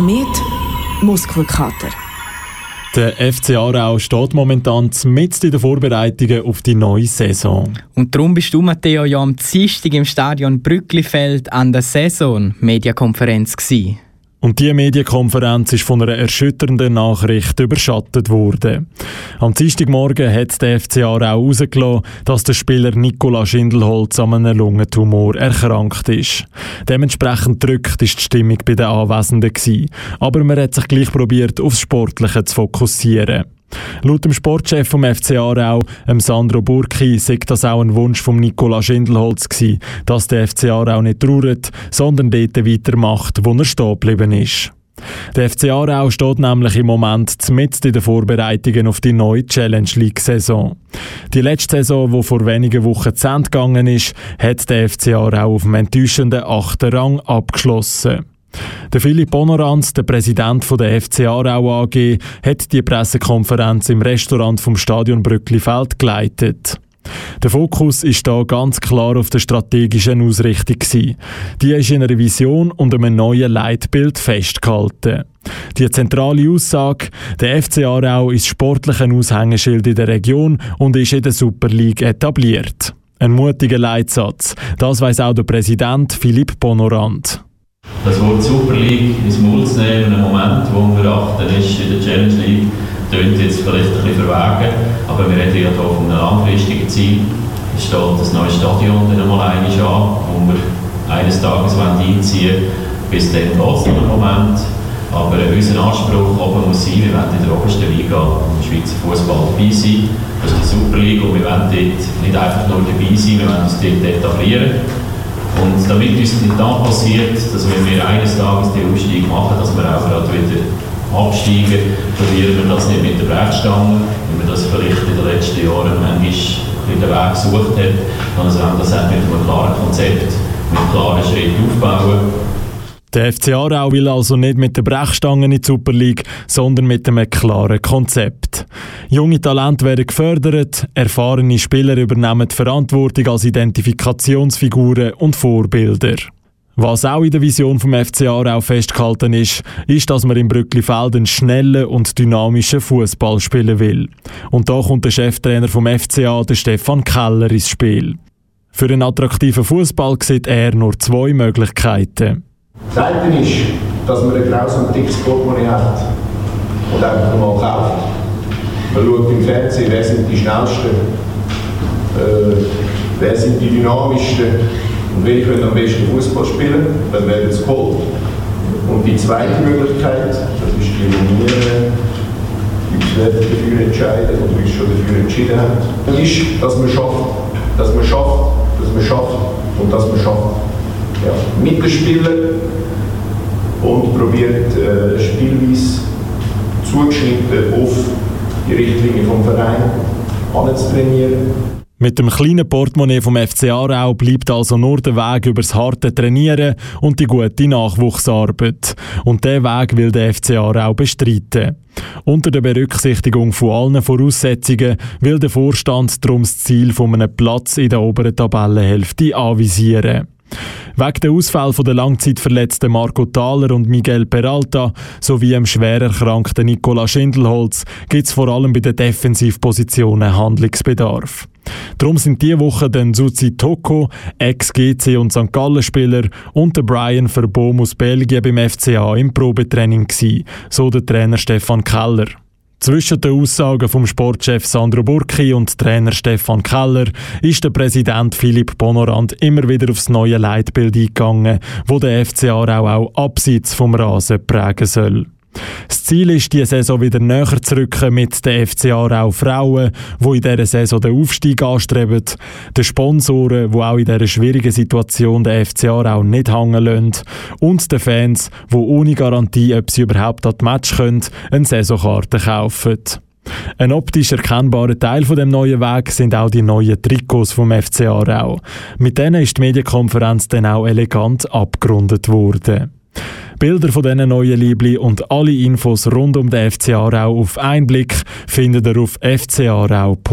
Komet Muskelkater. Der FC Aarau steht momentan mit in den Vorbereitungen auf die neue Saison. Und darum bist du, Matteo, ja am Dienstag im Stadion Brücklifeld an der Saison-Mediakonferenz gewesen. Und diese Medienkonferenz ist von einer erschütternden Nachricht überschattet worden. Am Dienstagmorgen hat der FCA auch herausgelassen, dass der Spieler Nicola Schindelholz an einem Lungentumor erkrankt ist. Dementsprechend drückt ist die Stimmung bei den Anwesenden gewesen. Aber man hat sich gleich probiert, aufs Sportliche zu fokussieren. Laut dem Sportchef vom FC Aarau, Sandro Burki, sei das auch ein Wunsch von Nicola Schindelholz gewesen, dass der FC Aarau nicht trauert, sondern dort weitermacht, wo er stehen geblieben ist. Der FC Aarau steht nämlich im Moment mitten in den Vorbereitungen auf die neue Challenge League Saison. Die letzte Saison, die vor wenigen Wochen zu Ende gegangen ist, hat der FC Aarau auf dem enttäuschenden achten Rang abgeschlossen. Der Philipp Honorant, der Präsident der FC Aarau AG, hat die Pressekonferenz im Restaurant vom Stadion Brücklifeld geleitet. Der Fokus ist da ganz klar auf der strategischen Ausrichtung gewesen. Die ist in einer Vision und einem neuen Leitbild festgehalten. Die zentrale Aussage, der FC Aarau ist sportlich ein Aushängeschild in der Region und ist in der Super League etabliert. Ein mutiger Leitsatz. Das weiß auch der Präsident Philipp Bonorant das Wort Super League ins Maul zu nehmen, in einem Moment, wo wir achten ist in der Challenge League, klingt jetzt vielleicht ein bisschen verwegen, aber wir reden ja hier von einem langfristigen Ziel. Es steht das neue Stadion dann einmal an, wo wir eines Tages einziehen wollen. Bis dann geht es Moment. Aber unser Anspruch oben muss sein, wir wollen in der obersten Liga im Schweizer Fußball dabei sein. Das ist die Super League und wir wollen dort nicht einfach nur dabei sein, wir wollen uns dort etablieren. Und damit nicht dann passiert, dass wenn wir eines Tages den Aufstieg machen, dass wir auch gerade wieder absteigen, probieren wir das nicht mit der Brechstange, wie man das vielleicht in den letzten Jahren manchmal den Weg gesucht hat, sondern haben das auch mit einem klaren Konzept, mit klaren Schritten aufbauen der FC Aarau will also nicht mit der Brechstange in die Super League, sondern mit einem klaren Konzept. Junge Talente werden gefördert, erfahrene Spieler übernehmen die Verantwortung als Identifikationsfiguren und Vorbilder. Was auch in der Vision vom FC Aarau festgehalten ist, ist, dass man im Brücklifeld einen schnellen und dynamischen Fußball spielen will. Und da kommt der Cheftrainer vom FCA, der Stefan Keller, ins Spiel. Für einen attraktiven Fußball sieht er nur zwei Möglichkeiten. Das eine ist, dass man ein grausam dickes Portemonnaie hat und einfach mal kauft. Man schaut im Fernsehen, wer sind die Schnellsten, äh, wer sind die Dynamischsten und welche können am besten Fußball spielen, dann werden sie geholt. Und die zweite Möglichkeit, das ist die Nominieren, uns werden dafür entscheiden oder uns schon dafür entschieden haben, ist, dass man schafft, dass man schafft, dass man schafft und dass man schafft ja, Mittelspieler und probiert äh, spielweise zugeschnitten auf die Richtlinie vom Verein anzutrainieren. Mit dem kleinen Portemonnaie vom FC Aarau bleibt also nur der Weg über das harte Trainieren und die gute Nachwuchsarbeit. Und diesen Weg will der FC Aarau bestreiten. Unter der Berücksichtigung von allen Voraussetzungen will der Vorstand darum das Ziel von einem Platz in der oberen Tabellenhälfte anvisieren. Wegen der Ausfall der langzeitverletzten Marco Thaler und Miguel Peralta sowie dem schwer erkrankten Nicola Schindelholz gibt es vor allem bei den Defensivpositionen Handlungsbedarf. Darum sind diese Woche dann Suzi Toko, Ex-GC und St. Gallen-Spieler und der Brian Verboom aus Belgien beim FCA im Probetraining gewesen, so der Trainer Stefan Keller. Zwischen den Aussagen vom Sportchef Sandro Burki und Trainer Stefan Keller ist der Präsident Philipp Bonorand immer wieder aufs neue Leitbild eingegangen, wo der FCA auch abseits vom Rasen prägen soll. Das Ziel ist, diese Saison wieder näher zu rücken mit den FCA auch Frauen, die in dieser Saison den Aufstieg anstreben, den Sponsoren, die auch in dieser schwierigen Situation den FCA auch nicht hängen lassen und den Fans, die ohne Garantie, ob sie überhaupt an das Match können, eine Saisonkarte kaufen. Ein optisch erkennbarer Teil von dem neuen Weg sind auch die neuen Trikots vom FC Aarau. Mit denen ist die Medienkonferenz dann auch elegant abgerundet worden. Bilder von diesen neuen Liebli und alle Infos rund um den FC Aarau auf Einblick findet ihr auf fcarau.ch.